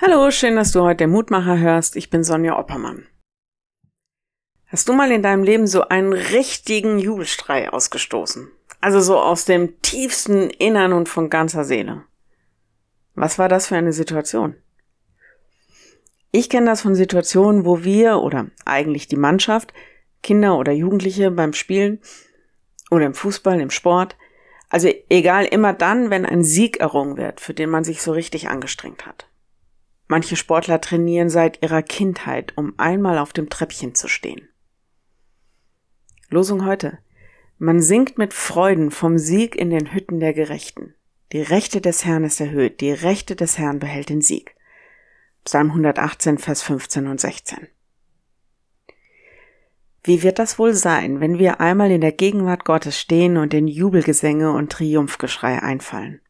Hallo, schön, dass du heute den Mutmacher hörst. Ich bin Sonja Oppermann. Hast du mal in deinem Leben so einen richtigen Jubelstrei ausgestoßen? Also so aus dem tiefsten Innern und von ganzer Seele. Was war das für eine Situation? Ich kenne das von Situationen, wo wir oder eigentlich die Mannschaft, Kinder oder Jugendliche beim Spielen oder im Fußball, im Sport, also egal immer dann, wenn ein Sieg errungen wird, für den man sich so richtig angestrengt hat. Manche Sportler trainieren seit ihrer Kindheit, um einmal auf dem Treppchen zu stehen. Losung heute. Man singt mit Freuden vom Sieg in den Hütten der Gerechten. Die Rechte des Herrn ist erhöht, die Rechte des Herrn behält den Sieg. Psalm 118, Vers 15 und 16. Wie wird das wohl sein, wenn wir einmal in der Gegenwart Gottes stehen und in Jubelgesänge und Triumphgeschrei einfallen?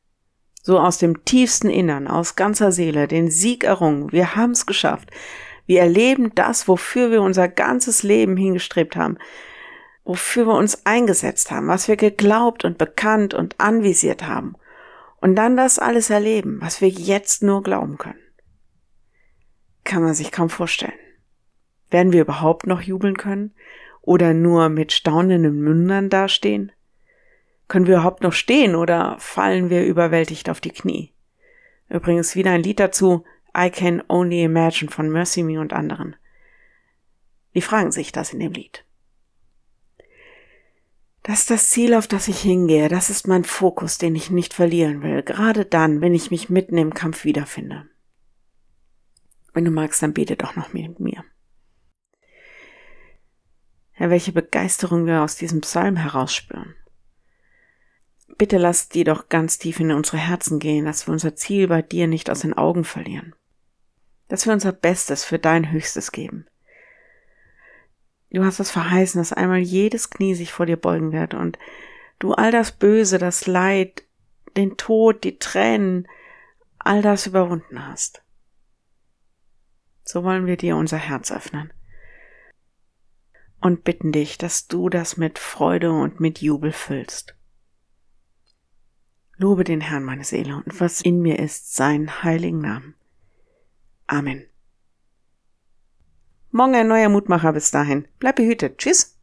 So aus dem tiefsten Innern, aus ganzer Seele, den Sieg errungen. Wir haben es geschafft. Wir erleben das, wofür wir unser ganzes Leben hingestrebt haben, wofür wir uns eingesetzt haben, was wir geglaubt und bekannt und anvisiert haben. Und dann das alles erleben, was wir jetzt nur glauben können. Kann man sich kaum vorstellen. Werden wir überhaupt noch jubeln können? Oder nur mit staunenden Mündern dastehen? Können wir überhaupt noch stehen oder fallen wir überwältigt auf die Knie? Übrigens wieder ein Lied dazu, I Can Only Imagine von Mercy Me und anderen. Die fragen sich das in dem Lied. Das ist das Ziel, auf das ich hingehe. Das ist mein Fokus, den ich nicht verlieren will. Gerade dann, wenn ich mich mitten im Kampf wiederfinde. Wenn du magst, dann bete doch noch mit mir. Herr, welche Begeisterung wir aus diesem Psalm herausspüren. Bitte lass die doch ganz tief in unsere Herzen gehen, dass wir unser Ziel bei dir nicht aus den Augen verlieren. Dass wir unser Bestes für dein Höchstes geben. Du hast es verheißen, dass einmal jedes Knie sich vor dir beugen wird und du all das Böse, das Leid, den Tod, die Tränen, all das überwunden hast. So wollen wir dir unser Herz öffnen und bitten dich, dass du das mit Freude und mit Jubel füllst. Lobe den Herrn, meine Seele, und was in mir ist, seinen heiligen Namen. Amen. Morgen ein neuer Mutmacher bis dahin. Bleib behütet. Tschüss.